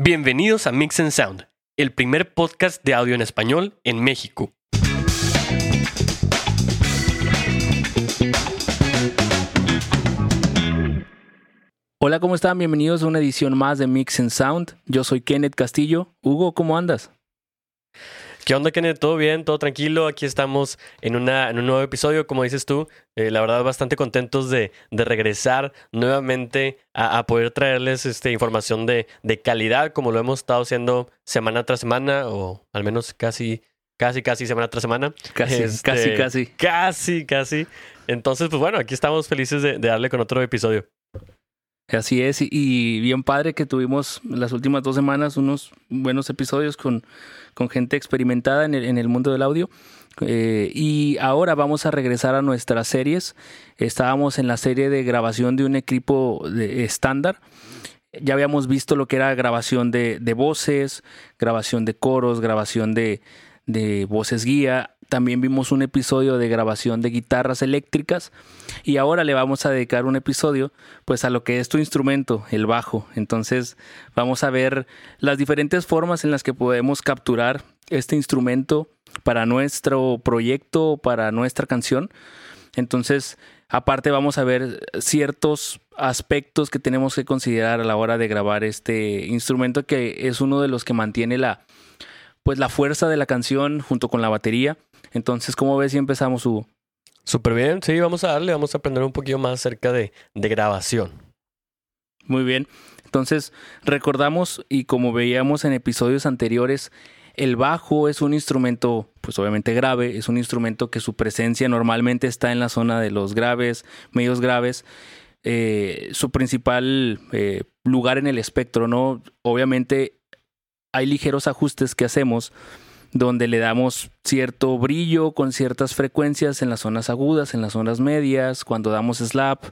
Bienvenidos a Mix and Sound, el primer podcast de audio en español en México. Hola, ¿cómo están? Bienvenidos a una edición más de Mix and Sound. Yo soy Kenneth Castillo. Hugo, ¿cómo andas? ¿Qué onda, Kenneth? ¿Todo bien? ¿Todo tranquilo? Aquí estamos en, una, en un nuevo episodio, como dices tú. Eh, la verdad, bastante contentos de, de regresar nuevamente a, poder traerles este, información de, de calidad, como lo hemos estado haciendo semana tras semana, o al menos casi, casi, casi semana tras semana. Casi, Este, casi, casi. Casi, casi. Entonces, pues bueno, aquí estamos felices de, de darle con otro episodio. Así es, y bien padre que tuvimos las últimas dos semanas unos buenos episodios con, con gente experimentada en el, en el mundo del audio. Eh, y ahora vamos a regresar a nuestras series. Estábamos en la serie de grabación de un equipo estándar. Ya habíamos visto lo que era grabación de, voces, grabación de coros, grabación de voces guía. También vimos un episodio de grabación de guitarras eléctricas. Y ahora le vamos a dedicar un episodio pues a lo que es tu instrumento, el bajo. Entonces vamos a ver las diferentes formas en las que podemos capturar este instrumento para nuestro proyecto, para nuestra canción. Entonces, aparte vamos a ver ciertos aspectos que tenemos que considerar a la hora de grabar este instrumento que es uno de los que mantiene la pues la fuerza de la canción junto con la batería. Entonces, ¿cómo ves si empezamos Hugo? Súper bien, sí, vamos a darle, vamos a aprender un poquito más acerca de, de grabación. Muy bien. Entonces, recordamos y como veíamos en episodios anteriores, el bajo es un instrumento, pues obviamente grave, es un instrumento que su presencia normalmente está en la zona de los graves, medios graves. Eh, su principal eh, lugar en el espectro, ¿no? Obviamente hay ligeros ajustes que hacemos donde le damos cierto brillo con ciertas frecuencias en las zonas agudas, en las zonas medias, cuando damos slap,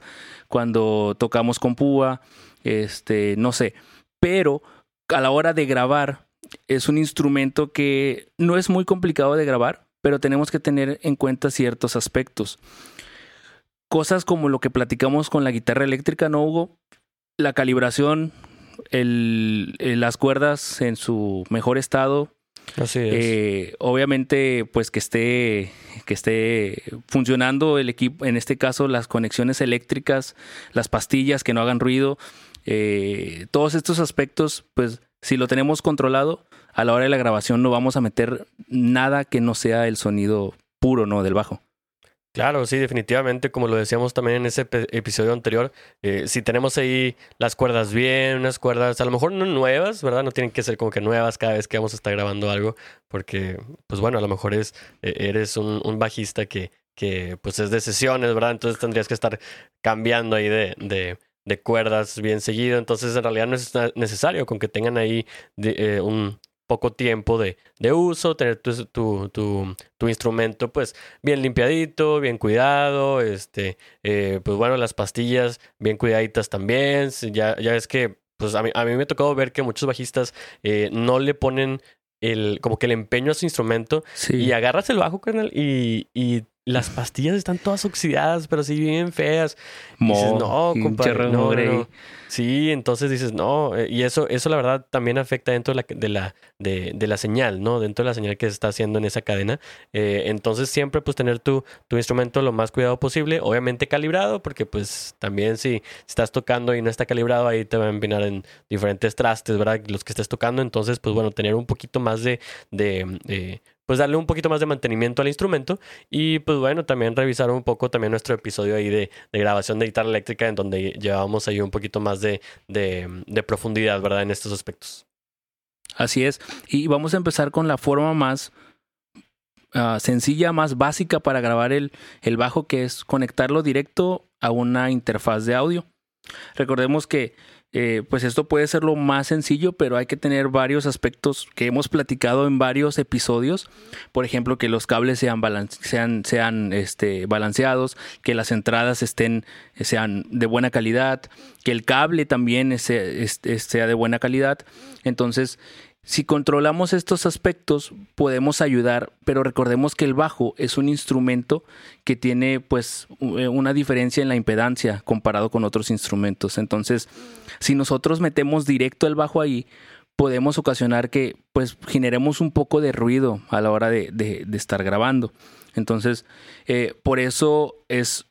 cuando tocamos con púa, este, no sé. Pero a la hora de grabar es un instrumento que no es muy complicado de grabar, pero tenemos que tener en cuenta ciertos aspectos. Cosas como lo que platicamos con la guitarra eléctrica, ¿no, Hugo? La calibración, el- el- las cuerdas en su mejor estado, Así es. eh, obviamente, pues que esté, que esté funcionando el equipo, en este caso las conexiones eléctricas, las pastillas que no hagan ruido, eh, todos estos aspectos, pues si lo tenemos controlado, a la hora de la grabación no vamos a meter nada que no sea el sonido puro, ¿no? Del bajo. Claro, sí, definitivamente, como lo decíamos también en ese epi- episodio anterior, eh, si tenemos ahí las cuerdas bien, unas cuerdas a lo mejor no nuevas, ¿verdad? No tienen que ser como que nuevas cada vez que vamos a estar grabando algo, porque, pues bueno, a lo mejor es, eh, eres un, bajista que, que, pues es de sesiones, ¿verdad? Entonces tendrías que estar cambiando ahí de, de, de cuerdas bien seguido, entonces en realidad no es necesario con que tengan ahí de- eh, un poco tiempo de, de uso, tener tu, tu, tu, tu instrumento pues bien limpiadito, bien cuidado, este, eh, pues bueno, las pastillas bien cuidaditas también. Ya, ya es que, pues a mí, a mí me ha tocado ver que muchos bajistas eh, no le ponen el, como que el empeño a su instrumento Sí. y agarras el bajo, carnal, y, y las pastillas están todas oxidadas, pero sí bien feas. Y dices, no, compadre, no, no. Sí, entonces dices, no, eh, y eso, eso la verdad también afecta dentro de la, de la, de, de la señal, ¿no? Dentro de la señal que se está haciendo en esa cadena. Eh, entonces siempre pues tener tu, tu instrumento lo más cuidado posible, obviamente calibrado, porque pues también si estás tocando y no está calibrado, ahí te va a empinar en diferentes trastes, ¿verdad? Los que estés tocando, entonces pues bueno, tener un poquito más de, de eh, pues darle un poquito más de mantenimiento al instrumento y pues bueno, también revisar un poco también nuestro episodio ahí de, grabación de guitarra eléctrica en donde llevábamos ahí un poquito más de, de, de profundidad, ¿verdad? En estos aspectos. Así es. Y vamos a empezar con la forma más ah, sencilla, más básica para grabar el, el bajo, que es conectarlo directo a una interfaz de audio. Recordemos que eh, pues esto puede ser lo más sencillo, pero hay que tener varios aspectos que hemos platicado en varios episodios. Por ejemplo, que los cables sean, sean, este, balanceados, que las entradas estén, sean de buena calidad, que el cable también sea de buena calidad. Entonces, Si controlamos estos aspectos, podemos ayudar, pero recordemos que el bajo es un instrumento que tiene pues u- una diferencia en la impedancia comparado con otros instrumentos. Entonces, si nosotros metemos directo el bajo ahí, podemos ocasionar que pues generemos un poco de ruido a la hora de, de, estar grabando. Entonces, eh, por eso es,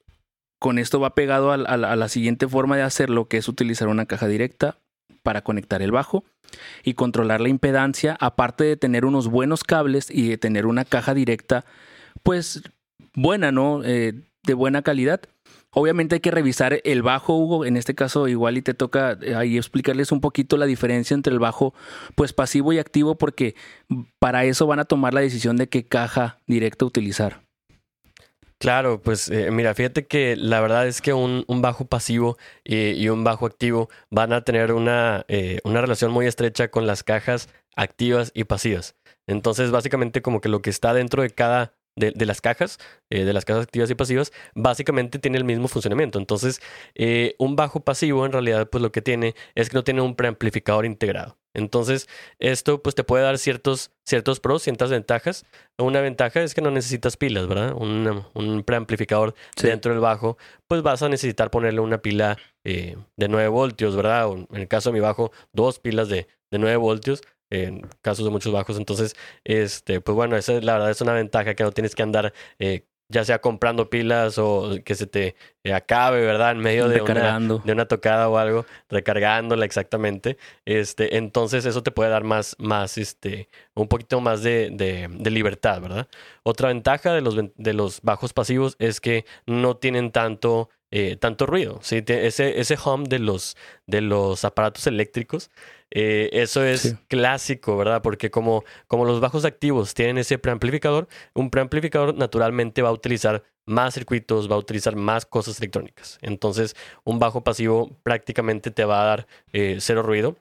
con esto va pegado a, la siguiente forma de hacerlo, que es utilizar una caja directa para conectar el bajo y controlar la impedancia, aparte de tener unos buenos cables y de tener una caja directa, pues buena, ¿no? Eh, de buena calidad. Obviamente hay que revisar el bajo, Hugo. En este caso, igual y te toca eh, ahí explicarles un poquito la diferencia entre el bajo, pues pasivo y activo, porque para eso van a tomar la decisión de qué caja directa utilizar. Claro, pues eh, mira, fíjate que la verdad es que un, bajo pasivo y, un bajo activo van a tener una, eh, una relación muy estrecha con las cajas activas y pasivas. Entonces, básicamente como que lo que está dentro de cada de, las cajas, eh, de las cajas activas y pasivas, básicamente tiene el mismo funcionamiento. Entonces, eh, un bajo pasivo en realidad, pues lo que tiene es que no tiene un preamplificador integrado. Entonces, esto pues te puede dar ciertos, ciertos pros, ciertas ventajas. Una ventaja es que no necesitas pilas, ¿verdad? Un, preamplificador dentro del bajo, pues vas a necesitar ponerle una pila eh, de 9 voltios, ¿verdad? en el caso de mi bajo, dos pilas de, de 9 voltios en casos de muchos bajos. Entonces, este, pues bueno, esa la verdad es una ventaja que no tienes que andar eh, ya sea comprando pilas o que se te eh, acabe, ¿verdad? En medio de una, de una tocada o algo, recargándola exactamente. Este, entonces eso te puede dar más, más, este, un poquito más de, de, libertad, ¿verdad? Otra ventaja de los, de los bajos pasivos es que no tienen tanto, eh, tanto ruido. ¿sí? Ese, ese hum de los, de los aparatos eléctricos eh, eso es clásico, ¿verdad? Porque como, como los bajos activos tienen ese preamplificador, un preamplificador naturalmente va a utilizar más circuitos, va a utilizar más cosas electrónicas. Entonces, un bajo pasivo prácticamente te va a dar eh, cero ruido.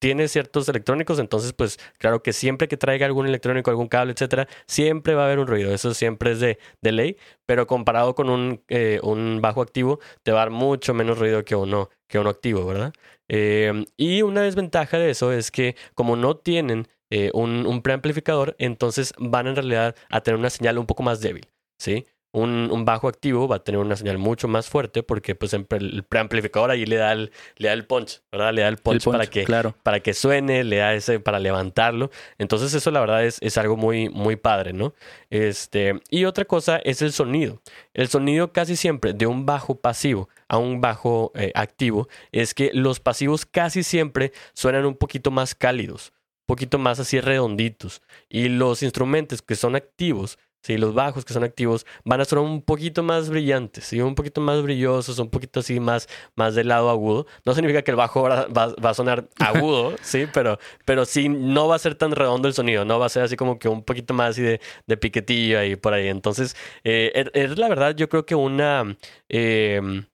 Eh, tiene ciertos electrónicos, entonces pues claro que siempre que traiga algún electrónico, algún cable, etcétera, siempre va a haber un ruido, eso siempre es de, de ley, pero comparado con un, un, bajo activo te va a dar mucho menos ruido que uno, que uno activo, ¿verdad? Em, y una desventaja de eso es que como no tienen eh, un, un, preamplificador, entonces van en realidad a tener una señal un poco más débil, ¿sí? Un, bajo activo va a tener una señal mucho más fuerte porque pues el preamplificador ahí le da el, le da el punch, ¿verdad? Le da el punch, para, que, para que suene, le da ese para levantarlo. Entonces eso la verdad es, es algo muy, muy padre, ¿no? Este, y otra cosa es el sonido. El sonido casi siempre de un bajo pasivo a un bajo eh, activo es que los pasivos casi siempre suenan un poquito más cálidos, un poquito más así redonditos. Y los instrumentos que son activos Sí, los bajos que son activos van a sonar un poquito más brillantes, ¿sí? un poquito más brillosos, un poquito así más, más del lado agudo. No significa que el bajo va, va, a sonar agudo, sí, pero, pero sí no va a ser tan redondo el sonido, no va a ser así como que un poquito más así de, de piquetilla y por ahí. Entonces, eh, es, la verdad, yo creo que una... Em,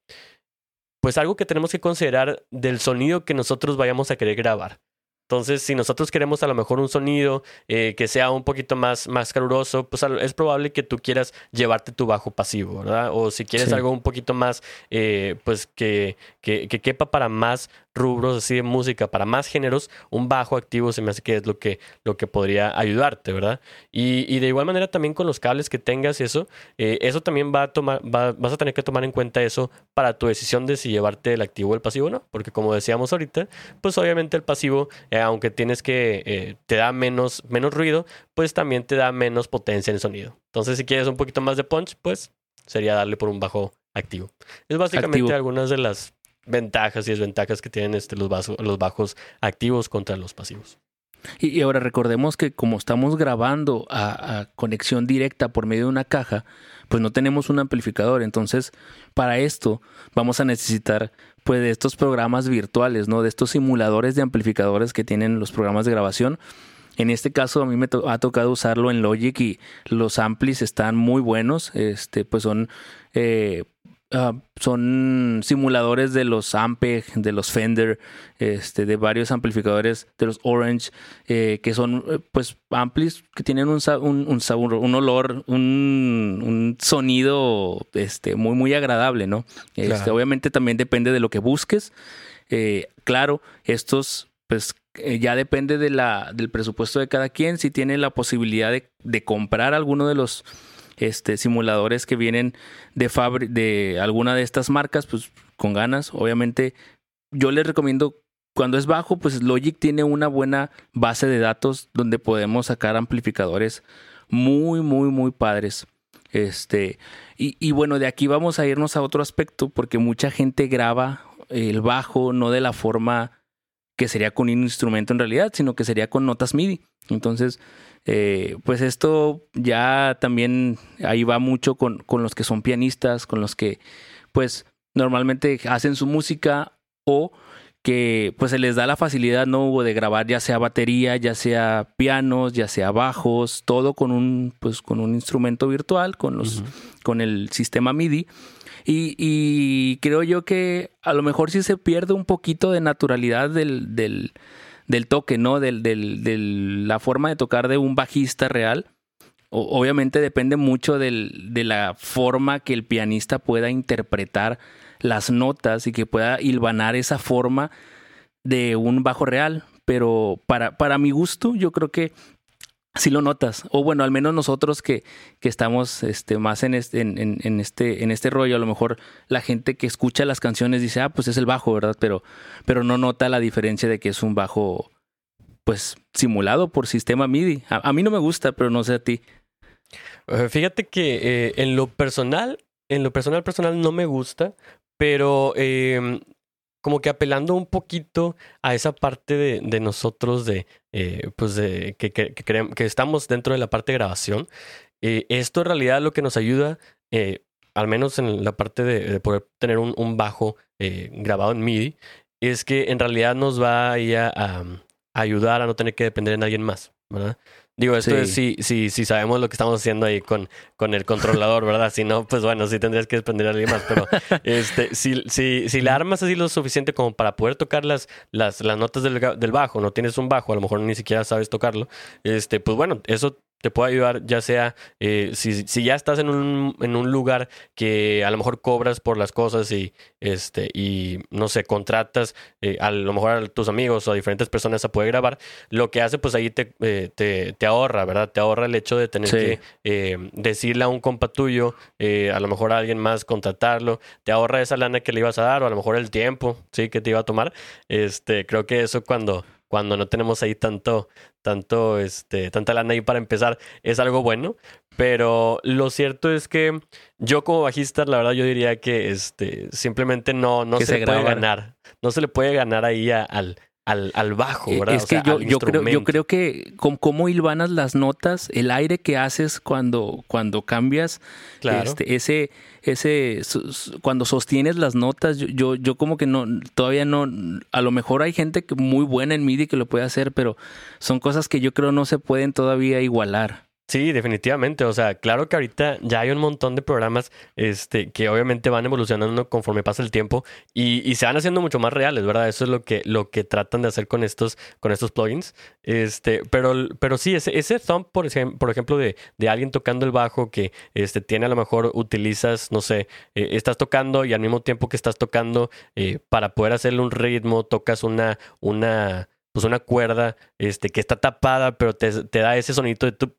pues algo que tenemos que considerar del sonido que nosotros vayamos a querer grabar. Entonces, si nosotros queremos a lo mejor un sonido eh, que sea un poquito más, más caluroso, pues es probable que tú quieras llevarte tu bajo pasivo, ¿verdad? O si quieres algo un poquito más, eh, pues que, que, que, quepa para más rubros así de música, para más géneros, un bajo activo se me hace que es lo que, lo que podría ayudarte, ¿verdad? Y, y de igual manera también con los cables que tengas y eso, eh, eso también va a tomar, vas a tener que tomar en cuenta eso para tu decisión de si llevarte el activo o el pasivo o no, porque como decíamos ahorita, pues obviamente el pasivo, eh, aunque tienes que, eh, te da menos, menos ruido, pues también te da menos potencia en el sonido. Entonces si quieres un poquito más de punch, pues sería darle por un bajo activo. Es básicamente algunas de las ventajas y desventajas que tienen este, los, los bajos activos contra los pasivos. Y, ahora recordemos que como estamos grabando a, conexión directa por medio de una caja, pues no tenemos un amplificador. Entonces, para esto vamos a necesitar pues de estos programas virtuales, ¿no? De estos simuladores de amplificadores que tienen los programas de grabación. En este caso a mí me ha tocado usarlo en Logic y los amplis están muy buenos. Este, pues son eh, Ah, son simuladores de los Ampeg, de los Fender, este, de varios amplificadores, de los Orange, eh, que son eh, pues amplis que tienen un, un, un sabor, un olor, un, un, sonido este, muy, muy agradable, ¿no? Este, obviamente también depende de lo que busques. Eh, claro, estos pues ya depende de la, del presupuesto de cada quien, si tiene la posibilidad de, de comprar alguno de los este, simuladores que vienen de, de alguna de estas marcas, pues con ganas. Obviamente, yo les recomiendo cuando es bajo, pues Logic tiene una buena base de datos donde podemos sacar amplificadores muy, muy, muy padres. Este, y, y bueno, de aquí vamos a irnos a otro aspecto, porque mucha gente graba el bajo no de la forma que sería con un instrumento en realidad, sino que sería con notas MIDI. Entonces, eh, pues esto ya también ahí va mucho con, con, los que son pianistas, con los que pues normalmente hacen su música o que pues se les da la facilidad no Hugo, de grabar ya sea batería, ya sea pianos, ya sea bajos, todo con un pues con un instrumento virtual, con los con el sistema MIDI. Y, creo yo que a lo mejor sí se pierde un poquito de naturalidad del, del, del toque, ¿no? Del, del, de la forma de tocar de un bajista real. obviamente depende mucho del, de la forma que el pianista pueda interpretar las notas y que pueda hilvanar esa forma de un bajo real. Pero para, para mi gusto, yo creo que si lo notas. O bueno, al menos nosotros que, que estamos este, más en este, en, este, en este rollo, a lo mejor la gente que escucha las canciones dice, ah, pues es el bajo, ¿verdad? Pero, pero no nota la diferencia de que es un bajo, pues, simulado por sistema MIDI. A, mí no me gusta, pero no sé a ti. Eh, fíjate que eh, en lo personal, en lo personal, personal no me gusta, pero eh, como que apelando un poquito a esa parte de nosotros de, eh, pues de, que, que, que, estamos dentro de la parte de grabación. Eh, esto en realidad lo que nos ayuda, eh, al menos en la parte de, poder tener un, bajo grabado en MIDI, es que en realidad nos va a, a, ayudar a no tener que depender de nadie más, ¿verdad? Digo, esto es si, si, si sabemos lo que estamos haciendo ahí con, con el controlador, ¿verdad? Si no, pues bueno, sí tendrías que depender de alguien más. Pero este, si, si, si la armas así lo suficiente como para poder tocar las, las, las notas del, del bajo, no tienes un bajo, a lo mejor ni siquiera sabes tocarlo, este, pues bueno, eso te puede ayudar, ya sea eh, si, si, ya estás en un, en un lugar que a lo mejor cobras por las cosas y, este, y no sé, contratas eh, a lo mejor a tus amigos o a diferentes personas a poder grabar, lo que hace pues ahí te, eh, te, te, ahorra, ¿verdad? Te ahorra el hecho de tener que decirle a un compa tuyo, a lo mejor a alguien más contratarlo, te ahorra esa lana que le ibas a dar o a lo mejor el tiempo, ¿sí? Que te iba a tomar. Este, creo que eso cuando cuando no tenemos ahí tanto, tanto, este, tanta lana ahí para empezar, es algo bueno. Pero lo cierto es que yo como bajista, la verdad, yo diría que este, simplemente no, no se, puede ganar. No se le puede ganar ahí al, al, al, bajo, eh, ¿verdad? Es que yo, yo, creo, yo creo que como cómo hilvanas las notas, el aire que haces cuando, cuando cambias este, ese, ese, cuando sostienes las notas, yo, yo, como que no, todavía no, a lo mejor hay gente que muy buena en MIDI que lo puede hacer, pero son cosas que yo creo no se pueden todavía igualar. Sí, definitivamente. O sea, claro que ahorita ya hay un montón de programas este, que obviamente van evolucionando conforme pasa el tiempo y, y, se van haciendo mucho más reales, ¿verdad? Eso es lo que, lo que tratan de hacer con estos, con estos plugins. Este, pero, pero sí, ese, ese thumb, por, ejemplo, por ejemplo de, de, alguien tocando el bajo que este, tiene a lo mejor utilizas, no sé, eh, estás tocando y al mismo tiempo que estás tocando, eh, para poder hacerle un ritmo, tocas una, una, pues una cuerda este, que está tapada, pero te, te da ese sonito de tu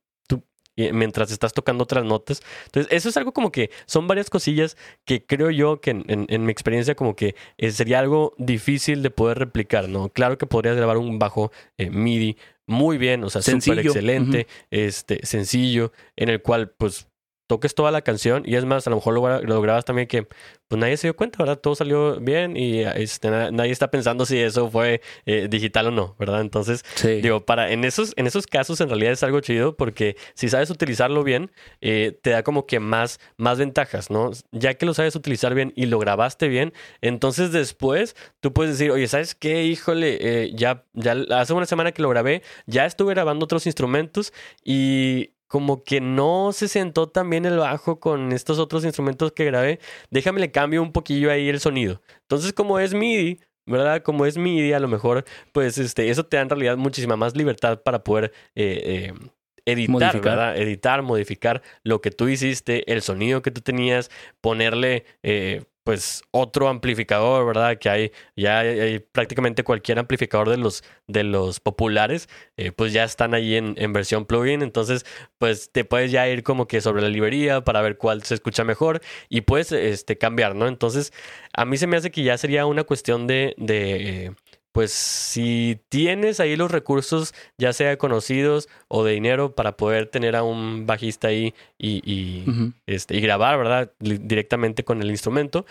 mientras estás tocando otras notas. Entonces, eso es algo como que son varias cosillas que creo yo que en, mi experiencia como que eh, sería algo difícil de poder replicar, ¿no? Claro que podrías grabar un bajo eh, MIDI muy bien, o sea, súper excelente, este, sencillo, en el cual pues toques toda la canción y es más, a lo mejor lo, lo grabas también que pues nadie se dio cuenta, ¿verdad? Todo salió bien y este, nadie está pensando si eso fue eh, digital o no, ¿verdad? Entonces, digo, para en esos, en esos casos en realidad es algo chido porque si sabes utilizarlo bien, eh, te da como que más, más ventajas, ¿no? Ya que lo sabes utilizar bien y lo grabaste bien, entonces después tú puedes decir, oye, ¿sabes qué? Híjole, eh, ya, ya hace una semana que lo grabé, ya estuve grabando otros instrumentos y como que no se sentó tan bien el bajo con estos otros instrumentos que grabé, déjame le cambio un poquillo ahí el sonido. Entonces, como es MIDI, ¿verdad? Como es MIDI, a lo mejor, pues este, eso te da en realidad muchísima más libertad para poder eh, eh, editar, ¿verdad? Editar, modificar lo que tú hiciste, el sonido que tú tenías, ponerle eh, pues otro amplificador, ¿verdad? Que hay ya hay, prácticamente cualquier amplificador de los de los populares, eh, pues ya están ahí en, en, versión plugin, entonces pues te puedes ya ir como que sobre la librería para ver cuál se escucha mejor y puedes este cambiar, ¿no? Entonces a mí se me hace que ya sería una cuestión de, de pues si tienes ahí los recursos, ya sea conocidos o de dinero, para poder tener a un bajista ahí y, este, y grabar, ¿verdad? Directamente con el instrumento.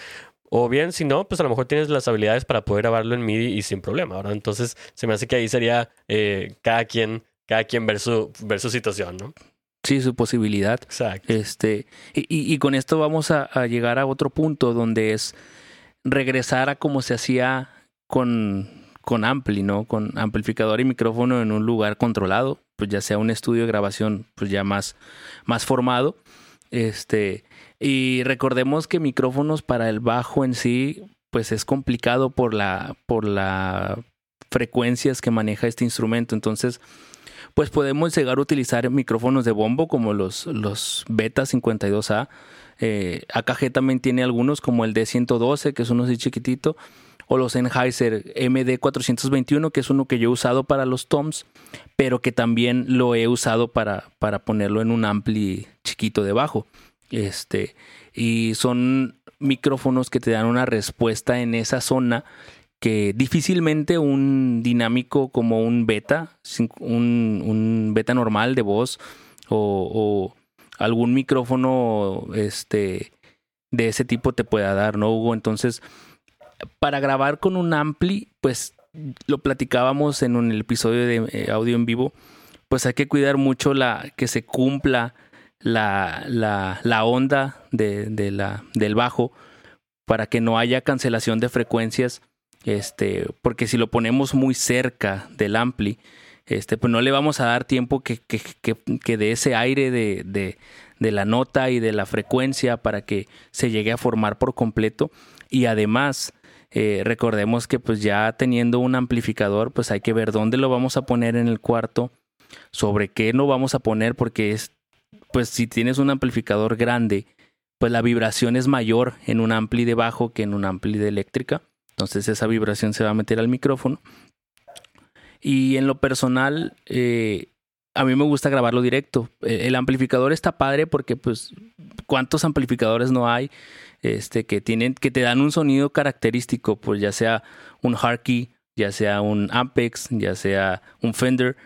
O bien, si no, pues a lo mejor tienes las habilidades para poder grabarlo en MIDI y sin problema, ¿verdad? Entonces, se me hace que ahí sería eh, cada quien, cada quien ver su, ver su situación, ¿no? Sí, su posibilidad. Exacto. Este, y, y con esto vamos a, a, llegar a otro punto donde es regresar a como se hacía con, con ampli, ¿no? Con amplificador y micrófono en un lugar controlado, pues ya sea un estudio de grabación pues ya más, más formado. Este, y recordemos que micrófonos para el bajo en sí, pues es complicado por la, por la frecuencias que maneja este instrumento. Entonces, pues podemos llegar a utilizar micrófonos de bombo como los, los Beta 52A. Eh, AKG también tiene algunos como el D112, que es uno así chiquitito o los Sennheiser MD421, que es uno que yo he usado para los toms, pero que también lo he usado para, para ponerlo en un ampli chiquito debajo. Este, y son micrófonos que te dan una respuesta en esa zona que difícilmente un dinámico como un beta, un, un beta normal de voz o, o, algún micrófono este, de ese tipo te pueda dar, ¿no, Hugo? Entonces, para grabar con un ampli, pues lo platicábamos en un episodio de eh, audio en vivo, pues hay que cuidar mucho la que se cumpla la, la, la onda de, la, del bajo para que no haya cancelación de frecuencias, este, porque si lo ponemos muy cerca del ampli, este, pues no le vamos a dar tiempo que, que, que, que de ese aire de, de, de la nota y de la frecuencia para que se llegue a formar por completo. Y además, eh, recordemos que pues ya teniendo un amplificador, pues hay que ver dónde lo vamos a poner en el cuarto, sobre qué no vamos a poner, porque es, pues si tienes un amplificador grande, pues la vibración es mayor en un ampli de bajo que en un ampli de eléctrica. Entonces esa vibración se va a meter al micrófono. Y en lo personal, eh, a mí me gusta grabarlo directo. El amplificador está padre porque, pues, ¿cuántos amplificadores no hay? Este, que tienen, que te dan un sonido característico, pues ya sea un Harkey, ya sea un Ampex, ya sea un Fender,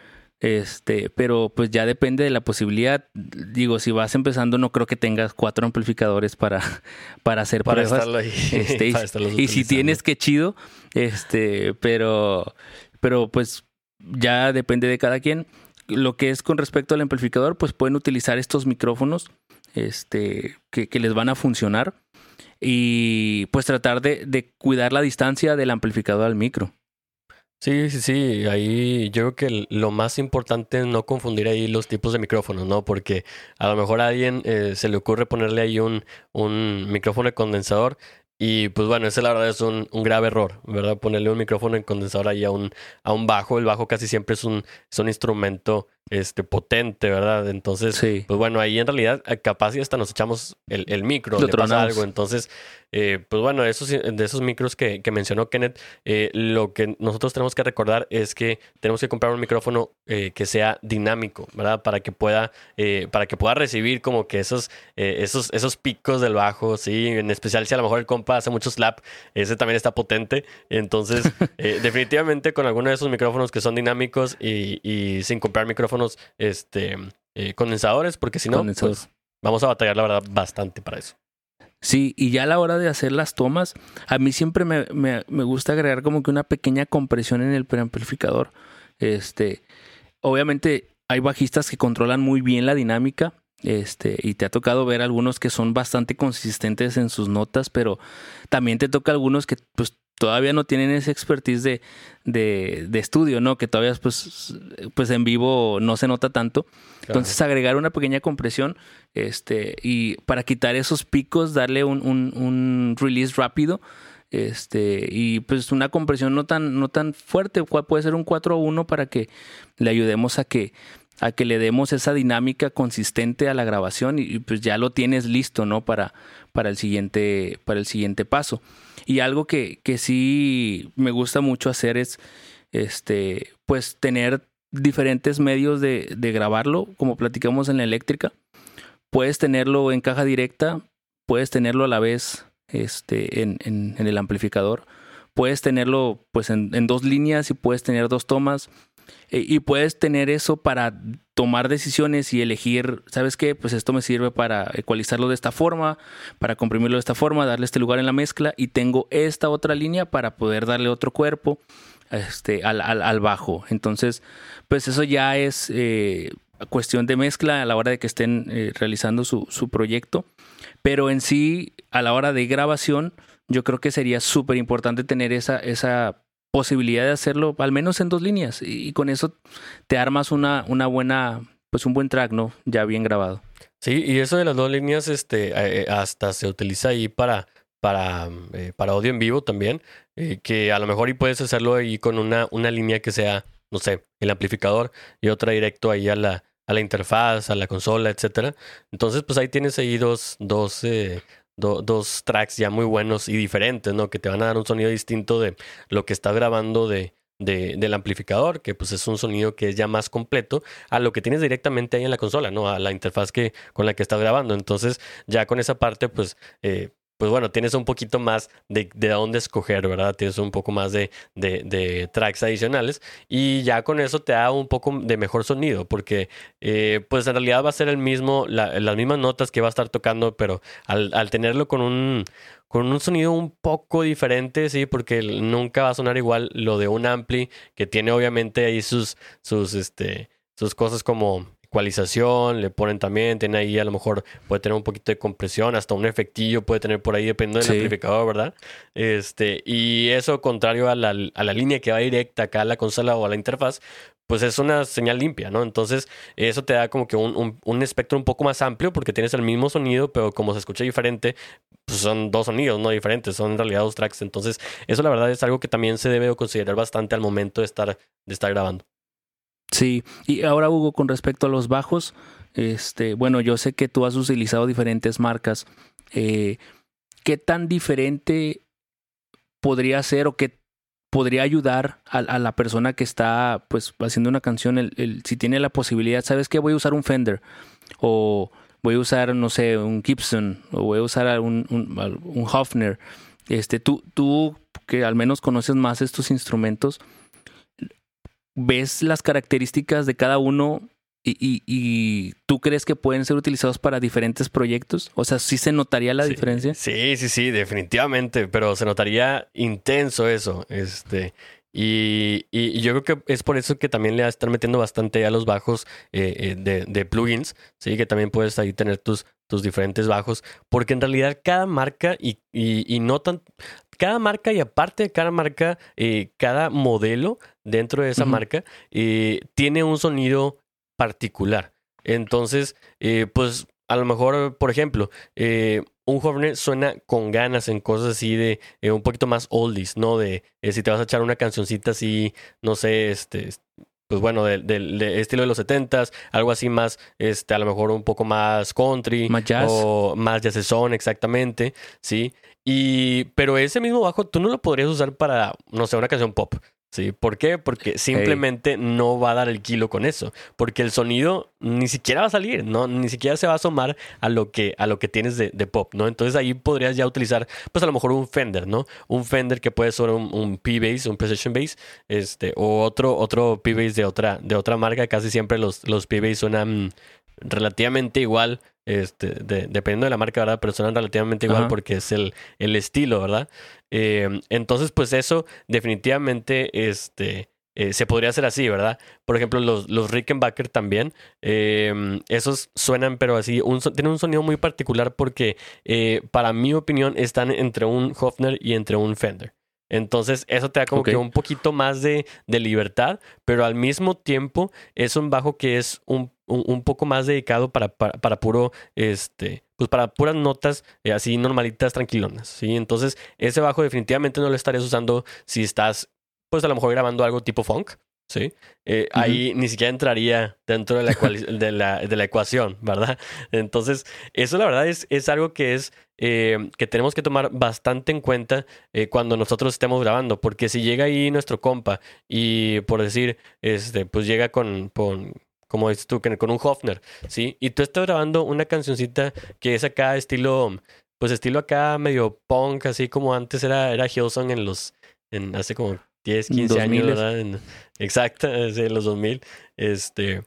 este, pero pues ya depende de la posibilidad. Digo, si vas empezando, no creo que tengas cuatro amplificadores para, para hacer para pruebas. Ahí, este, para y, y si tienes que chido, este, pero, pero pues ya depende de cada quien. Lo que es con respecto al amplificador, pues pueden utilizar estos micrófonos, este, que, que les van a funcionar y pues tratar de, de cuidar la distancia del amplificador al micro. Sí, sí, sí. Ahí yo creo que lo más importante es no confundir ahí los tipos de micrófonos, ¿no? Porque a lo mejor a alguien eh, se le ocurre ponerle ahí un, un micrófono de condensador y pues bueno, ese la verdad es un, un, grave error, ¿verdad? Ponerle un micrófono en condensador ahí a un, a un bajo. El bajo casi siempre es un, es un instrumento este, potente, ¿verdad? Entonces, sí. pues bueno, ahí en realidad capaz y hasta nos echamos el, el micro, Lo le pasa algo. Entonces, eh, pues bueno, esos, de esos micros que, que mencionó Kenneth, eh, lo que nosotros tenemos que recordar es que tenemos que comprar un micrófono eh, que sea dinámico, ¿verdad? Para que pueda, eh, para que pueda recibir como que esos, eh, esos, esos picos del bajo, sí, en especial si a lo mejor el compa hace mucho slap, ese también está potente. Entonces, eh, definitivamente con alguno de esos micrófonos que son dinámicos y, y sin comprar micrófonos este, eh, condensadores, porque si no, pues vamos a batallar, la verdad, bastante para eso. Sí, y ya a la hora de hacer las tomas, a mí siempre me, me, me gusta agregar como que una pequeña compresión en el preamplificador. Este, obviamente hay bajistas que controlan muy bien la dinámica, este, y te ha tocado ver algunos que son bastante consistentes en sus notas, pero también te toca algunos que pues todavía no tienen esa expertise de, de, de estudio, ¿no? Que todavía pues, pues en vivo no se nota tanto. Entonces agregar una pequeña compresión este, y para quitar esos picos, darle un, un, un release rápido. Este, y pues una compresión no tan, no tan fuerte, cual puede ser un 4 a 1 para que le ayudemos a que, a que le demos esa dinámica consistente a la grabación y, pues ya lo tienes listo, ¿no? Para, para, el, siguiente, para el siguiente paso. Y algo que, que sí me gusta mucho hacer es, este, pues tener diferentes medios de, de grabarlo, como platicamos en la eléctrica. Puedes tenerlo en caja directa, puedes tenerlo a la vez este, en, en, en el amplificador puedes tenerlo pues en, en dos líneas y puedes tener dos tomas y puedes tener eso para tomar decisiones y elegir, ¿sabes qué? Pues esto me sirve para ecualizarlo de esta forma, para comprimirlo de esta forma, darle este lugar en la mezcla y tengo esta otra línea para poder darle otro cuerpo este, al, al, bajo. Entonces, pues eso ya es eh, cuestión de mezcla a la hora de que estén eh, realizando su, su proyecto. Pero en sí, a la hora de grabación, yo creo que sería súper importante tener esa, esa posibilidad de hacerlo al menos en dos líneas y, con eso te armas una, una buena, pues un buen track, ¿no? Ya bien grabado. Sí, y eso de las dos líneas, este, eh, hasta se utiliza ahí para, para, eh, para audio en vivo también, eh, que a lo mejor y puedes hacerlo ahí con una, una línea que sea, no sé, el amplificador y otra directo ahí a la, a la interfaz, a la consola, etcétera. Entonces, pues ahí tienes ahí dos, dos, eh, do- dos tracks ya muy buenos y diferentes, ¿no? Que te van a dar un sonido distinto de lo que estás grabando de, de- del amplificador, que pues es un sonido que es ya más completo a lo que tienes directamente ahí en la consola, ¿no? A la interfaz que, con la que estás grabando. Entonces, ya con esa parte, pues, eh, pues bueno, tienes un poquito más de, de dónde escoger, ¿verdad? Tienes un poco más de, de, tracks adicionales y ya con eso te da un poco de mejor sonido, porque eh, pues en realidad va a ser el mismo, la- las mismas notas que va a estar tocando, pero al, al tenerlo con un, con un sonido un poco diferente, sí, porque nunca va a sonar igual lo de un ampli que tiene obviamente ahí sus, sus, este, sus cosas como ecualización, le ponen también, tiene ahí a lo mejor puede tener un poquito de compresión, hasta un efectillo puede tener por ahí dependiendo del Sí. amplificador, ¿verdad? Este, y eso contrario a la, a la línea que va directa acá a la consola o a la interfaz, pues es una señal limpia, ¿no? Entonces, eso te da como que un, un, un espectro un poco más amplio porque tienes el mismo sonido, pero como se escucha diferente, pues son dos sonidos, no diferentes, son en realidad dos tracks. Entonces, eso la verdad es algo que también se debe considerar bastante al momento de estar, de estar grabando. Sí, y ahora Hugo, con respecto a los bajos, este, bueno, yo sé que tú has utilizado diferentes marcas. Eh, ¿Qué tan diferente podría ser o qué podría ayudar a, a la persona que está pues haciendo una canción? El, si tiene la posibilidad, ¿sabes qué? Voy a usar un Fender o voy a usar, no sé, un Gibson o voy a usar un, un, un Hofner. Este, tú, tú que al menos conoces más estos instrumentos, ves las características de cada uno y, y- y tú crees que pueden ser utilizados para diferentes proyectos? O sea, ¿sí se notaría la Sí, diferencia? Sí, sí, sí, definitivamente, pero se notaría intenso eso, este, y, y- yo creo que es por eso que también le están metiendo bastante a los bajos eh, eh, de, de plugins, sí, que también puedes ahí tener tus, tus diferentes bajos, porque en realidad cada marca y, y, y no tan, cada marca y aparte de cada marca, eh, cada modelo dentro de esa marca eh, tiene un sonido particular. Entonces, eh, pues a lo mejor, por ejemplo, un joven suena con ganas en cosas así de un poquito más oldies, ¿no? De si te vas a echar una cancioncita así, no sé, este, pues bueno, del del- de estilo de los setentas, algo así más, este, a lo mejor un poco más country. Más jazz. O más jazzesón, exactamente, ¿sí? Y, pero ese mismo bajo tú no lo podrías usar para, no sé, una canción pop. ¿Sí? ¿Por qué? Porque simplemente no va a dar el kilo con eso. Porque el sonido ni siquiera va a salir, ¿no? Ni siquiera se va a asomar a lo que, a lo que tienes de, de pop, ¿no? Entonces ahí podrías ya utilizar, pues a lo mejor un Fender, ¿no? Un Fender que puede ser un, un P-Bass, un Precision Bass, este, o otro, otro P-Bass de otra, de otra marca. Casi siempre los, los P-Bass suenan relativamente igual, este, de- dependiendo de la marca, ¿verdad? Pero suenan relativamente igual Ajá. porque es el, el estilo, ¿verdad? Eh, entonces, pues eso definitivamente este, eh, se podría hacer así, ¿verdad? Por ejemplo, los, los Rickenbacker también, eh, esos suenan, pero así, un, tienen un sonido muy particular porque, eh, para mi opinión, están entre un Hofner y entre un Fender. Entonces, eso te da como que un poquito más de, de libertad, pero al mismo tiempo es un bajo que es un, un, un poco más dedicado para, para, para puro, este, pues para puras notas eh, así normalitas, tranquilonas, ¿sí? Entonces, ese bajo definitivamente no lo estarías usando si estás, pues a lo mejor grabando algo tipo funk, ¿sí? Eh. Ahí ni siquiera entraría dentro de la, de la, de la ecuación, ¿verdad? Entonces, eso la verdad es, es algo que es, eh, que tenemos que tomar bastante en cuenta eh, cuando nosotros estemos grabando, porque si llega ahí nuestro compa y por decir, este, pues llega con, con como dices tú, con un Hofner, ¿sí? Y tú estás grabando una cancioncita que es acá estilo, pues estilo acá medio punk, así como antes era, era Hillsong en los, en hace como 10, 15 años, 2000s. ¿verdad? En- exacto, en los 2000. Este,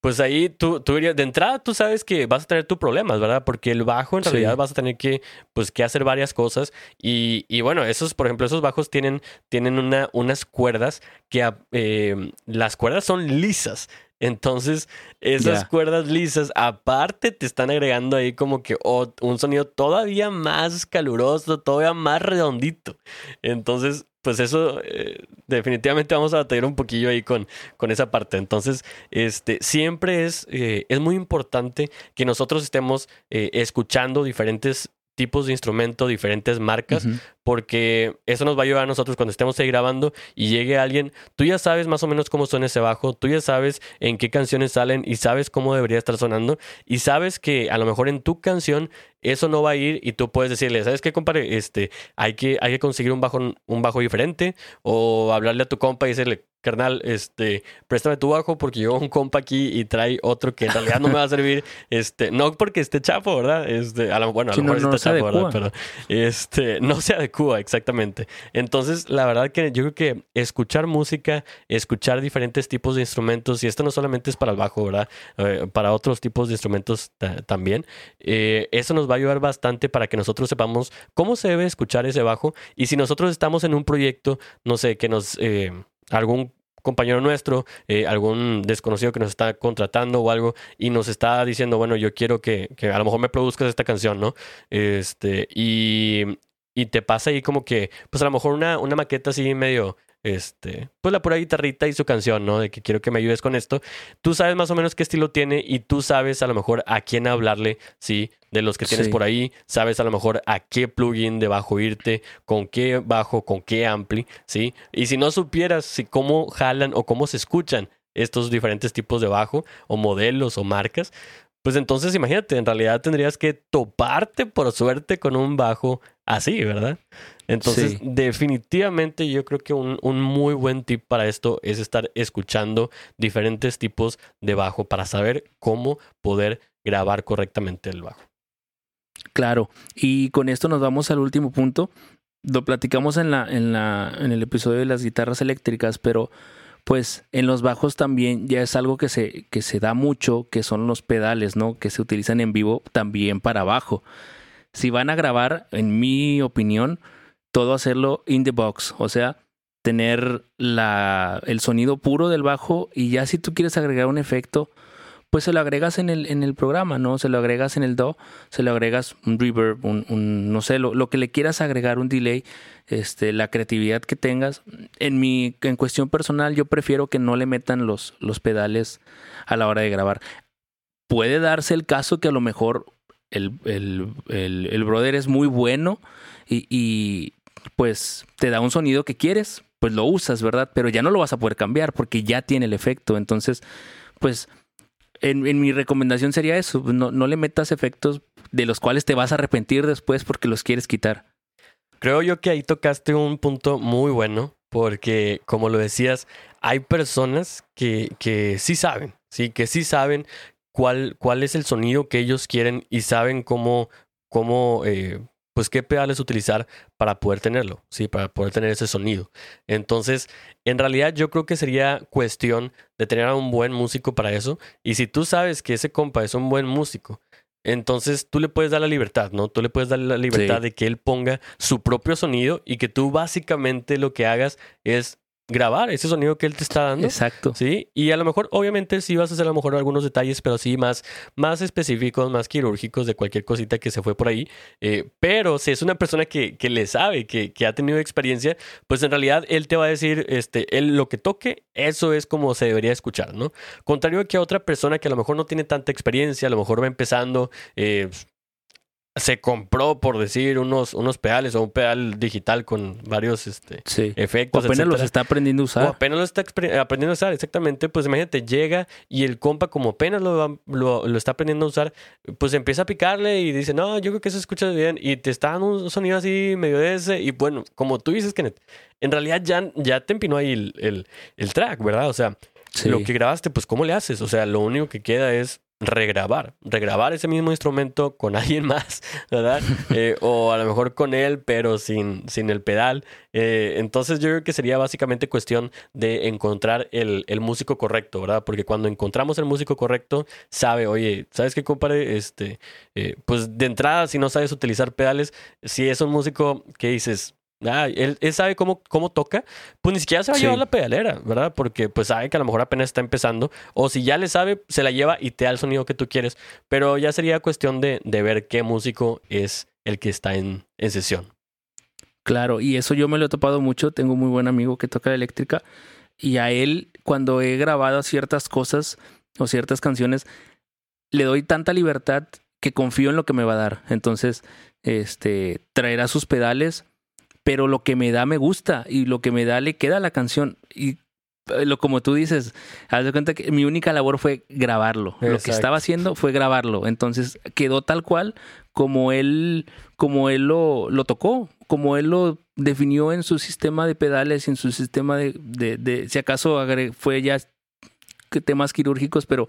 pues ahí tú, tú dirías- de entrada tú sabes que vas a tener tus problemas, ¿verdad? Porque el bajo en Sí. realidad vas a tener que, pues, que hacer varias cosas. Y, y bueno, esos, por ejemplo, esos bajos tienen, tienen una, unas cuerdas que eh, las cuerdas son lisas. Entonces, esas cuerdas lisas, aparte te están agregando ahí como que oh, un sonido todavía más caluroso, todavía más redondito. Entonces, pues eso eh, definitivamente vamos a batallar un poquillo ahí con, con esa parte. Entonces, este, siempre es, eh, es muy importante que nosotros estemos eh, escuchando diferentes tipos de instrumento, diferentes marcas. Porque eso nos va a ayudar a nosotros cuando estemos ahí grabando y llegue alguien, tú ya sabes más o menos cómo suena ese bajo, tú ya sabes en qué canciones salen y sabes cómo debería estar sonando y sabes que a lo mejor en tu canción eso no va a ir y tú puedes decirle, ¿sabes qué, compadre? Este, hay que, hay que conseguir un bajo, un bajo diferente o hablarle a tu compa y decirle, carnal, este, préstame tu bajo porque yo un compa aquí y trae otro que en realidad no me va a servir, este, no porque esté chapo, ¿verdad? Este, a lo, bueno, a lo no- mejor sí no está chapo, ¿verdad? Pero este, no se adecua exactamente. Entonces, la verdad que yo creo que escuchar música, escuchar diferentes tipos de instrumentos, y esto no solamente es para el bajo, ¿verdad? Eh, para otros tipos de instrumentos ta- también, eh, eso nos va a ayudar bastante para que nosotros sepamos cómo se debe escuchar ese bajo. Y si nosotros estamos en un proyecto, no sé, que nos, eh, algún compañero nuestro, algún desconocido que nos está contratando o algo y nos está diciendo, bueno, yo quiero que, que a lo mejor me produzcas esta canción, ¿no? Este, y, y te pasa ahí como que, pues a lo mejor una, una maqueta así medio, este, pues la pura guitarrita y su canción, ¿no? De que quiero que me ayudes con esto. Tú sabes más o menos qué estilo tiene y tú sabes a lo mejor a quién hablarle, ¿sí? De los que tienes Sí. por ahí, sabes a lo mejor a qué plugin de bajo irte, con qué bajo, con qué ampli, ¿sí? Y si no supieras si cómo jalan o cómo se escuchan estos diferentes tipos de bajo o modelos o marcas, pues entonces imagínate, en realidad tendrías que toparte por suerte con un bajo así, ¿verdad? Entonces, Sí. definitivamente yo creo que un, un muy buen tip para esto es estar escuchando diferentes tipos de bajo para saber cómo poder grabar correctamente el bajo. Claro, y con esto nos vamos al último punto. Lo platicamos en la, en la, en el episodio de las guitarras eléctricas, pero pues en los bajos también ya es algo que se, que se da mucho, que son los pedales, ¿no? Que se utilizan en vivo también para bajo. Si van a grabar, en mi opinión, todo hacerlo in the box, o sea, tener la, el sonido puro del bajo y ya si tú quieres agregar un efecto, pues se lo agregas en el, en el programa, ¿no? Se lo agregas en el DAW, se lo agregas un reverb, un, no sé, lo, lo que le quieras agregar, un delay, este, la creatividad que tengas. En mi, en cuestión personal, yo prefiero que no le metan los, los pedales a la hora de grabar. Puede darse el caso que a lo mejor el, el, el, el brother es muy bueno y, y pues te da un sonido que quieres, pues lo usas, ¿verdad? Pero ya no lo vas a poder cambiar porque ya tiene el efecto. Entonces, pues en, en mi recomendación sería eso, no, no le metas efectos de los cuales te vas a arrepentir después porque los quieres quitar. Creo yo que ahí tocaste un punto muy bueno, porque como lo decías, hay personas que, que sí saben, sí, que sí saben cuál, cuál es el sonido que ellos quieren y saben cómo, cómo eh, pues qué pedales utilizar para poder tenerlo, sí, para poder tener ese sonido. Entonces, en realidad yo creo que sería cuestión de tener a un buen músico para eso. Y si tú sabes que ese compa es un buen músico, entonces tú le puedes dar la libertad, ¿no? Tú le puedes dar la libertad Sí. de que él ponga su propio sonido y que tú básicamente lo que hagas es grabar ese sonido que él te está dando. Exacto. Sí, y a lo mejor, obviamente, sí vas a hacer a lo mejor algunos detalles, pero sí más, más específicos, más quirúrgicos de cualquier cosita que se fue por ahí. Eh, pero si es una persona que, que le sabe, que, que ha tenido experiencia, pues en realidad él te va a decir, este, él lo que toque, eso es como se debería escuchar, ¿no? Contrario a que a otra persona que a lo mejor no tiene tanta experiencia, a lo mejor va empezando, eh, se compró, por decir, unos, unos pedales o un pedal digital con varios este, Sí. O efectos. apenas los está aprendiendo a O usar. apenas lo está aprendiendo a usar, exactamente. Pues imagínate, llega y el compa, como apenas lo, va- lo, lo está aprendiendo a usar, pues empieza a picarle y dice, no, yo creo que se escucha bien. Y te está dando un sonido así medio de ese. Y bueno, como tú dices, Kenneth, en realidad ya, ya te empinó ahí el, el, el track, ¿verdad? O sea, Sí. lo que grabaste, pues ¿cómo le haces? O sea, lo único que queda es regrabar, regrabar ese mismo instrumento con alguien más, ¿verdad? Eh, o a lo mejor con él, pero sin, sin el pedal. Eh, entonces yo creo que sería básicamente cuestión de encontrar el, el, músico correcto, ¿verdad? Porque cuando encontramos el músico correcto, sabe, oye, ¿sabes qué, compadre? Este, eh, pues de entrada, si no sabes utilizar pedales, si es un músico que dices, Ah, él, sabe cómo, cómo toca, pues ni siquiera se va a llevar la pedalera, ¿verdad? Porque pues sabe que a lo mejor apenas está empezando. O si ya le sabe, se la lleva y te da el sonido que tú quieres. Pero ya sería cuestión de, de ver qué músico es el que está en, en, sesión. Claro, y eso yo me lo he topado mucho. Tengo un muy buen amigo que toca la eléctrica. Y a él, cuando he grabado ciertas cosas o ciertas canciones, le doy tanta libertad que confío en lo que me va a dar. Entonces, este, traerá sus pedales pero lo que me da me gusta y lo que me da le queda a la canción. Y eh, lo como tú dices, haz de cuenta que mi única labor fue grabarlo. Lo que estaba haciendo fue grabarlo. Entonces quedó tal cual como él, como él lo, lo tocó, como él lo definió en su sistema de pedales, en su sistema de, de, de si acaso fue ya temas quirúrgicos, pero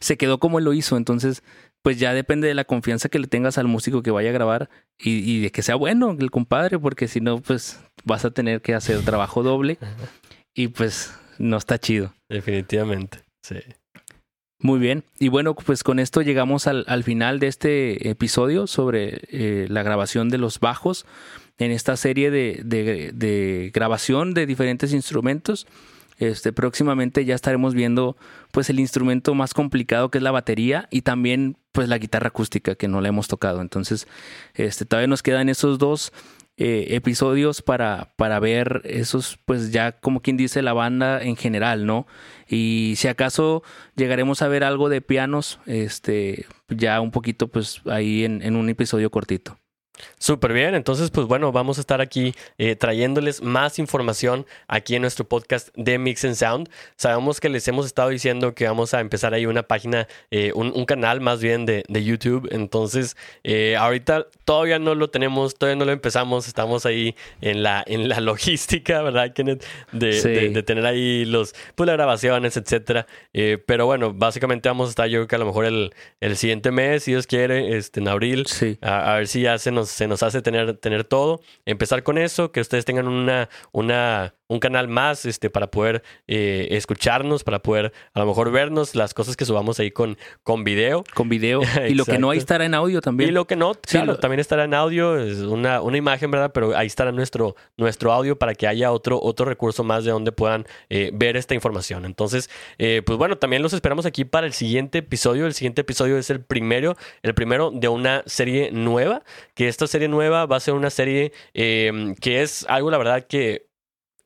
se quedó como él lo hizo. Entonces, pues ya depende de la confianza que le tengas al músico que vaya a grabar y, de que sea bueno el compadre, porque si no, pues vas a tener que hacer trabajo doble y pues no está chido. Definitivamente, sí. Muy bien, y bueno, pues con esto llegamos al, final de este episodio sobre eh, la grabación de los bajos en esta serie de, de grabación de diferentes instrumentos. Este, próximamente ya estaremos viendo pues el instrumento más complicado que es la batería y también pues la guitarra acústica que no la hemos tocado. Entonces, este, todavía nos quedan esos dos eh, episodios para, para ver esos, pues ya como quien dice la banda en general, ¿no? Y si acaso llegaremos a ver algo de pianos, este, ya un poquito pues ahí en un episodio cortito. Súper bien, entonces pues bueno, vamos a estar aquí eh, trayéndoles más información aquí en nuestro podcast de Mix and Sound. Sabemos que les hemos estado diciendo que vamos a empezar ahí una página, eh, un, canal más bien de, YouTube, entonces eh, ahorita todavía no lo tenemos, todavía no lo empezamos, estamos ahí en la, en la logística, ¿verdad, Kenneth? De, de, tener ahí los, pues las grabaciones, etcétera. pero bueno, básicamente vamos a estar yo creo que a lo mejor el, el siguiente mes, si Dios quiere, este, en abril, a ver si ya se nos se nos hace tener, tener todo. Empezar con eso, que ustedes tengan una, una un canal más este, para poder eh, escucharnos, para poder a lo mejor vernos las cosas que subamos ahí con, con video. Con video. y lo que no ahí estará en audio también. Y lo que no, claro, también estará en audio, es una, una imagen, ¿verdad? Pero ahí estará nuestro, nuestro audio para que haya otro, otro recurso más de donde puedan eh, ver esta información. Entonces, eh, pues bueno, también los esperamos aquí para el siguiente episodio. El siguiente episodio es el primero, el primero de una serie nueva, que esta serie nueva va a ser una serie que es algo, la verdad, que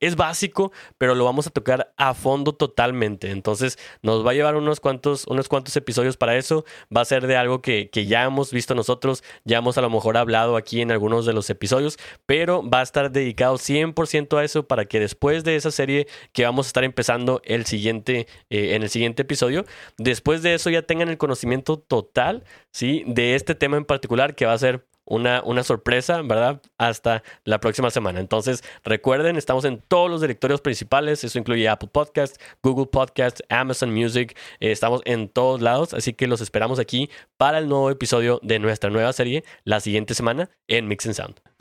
es básico, pero lo vamos a tocar a fondo totalmente. Entonces nos va a llevar unos cuantos, unos cuantos episodios para eso. Va a ser de algo que, ya hemos visto nosotros, ya hemos a lo mejor hablado aquí en algunos de los episodios, pero va a estar dedicado 100% a eso para que después de esa serie que vamos a estar empezando el siguiente, eh, en el siguiente episodio, después de eso ya tengan el conocimiento total, ¿sí? De este tema en particular que va a ser una, una sorpresa, ¿verdad? Hasta la próxima semana. Entonces, recuerden, estamos en todos los directorios principales. Eso incluye Apple Podcasts, Google Podcasts, Amazon Music. Eh, estamos en todos lados. Así que los esperamos aquí para el nuevo episodio de nuestra nueva serie la siguiente semana en Mix and Sound.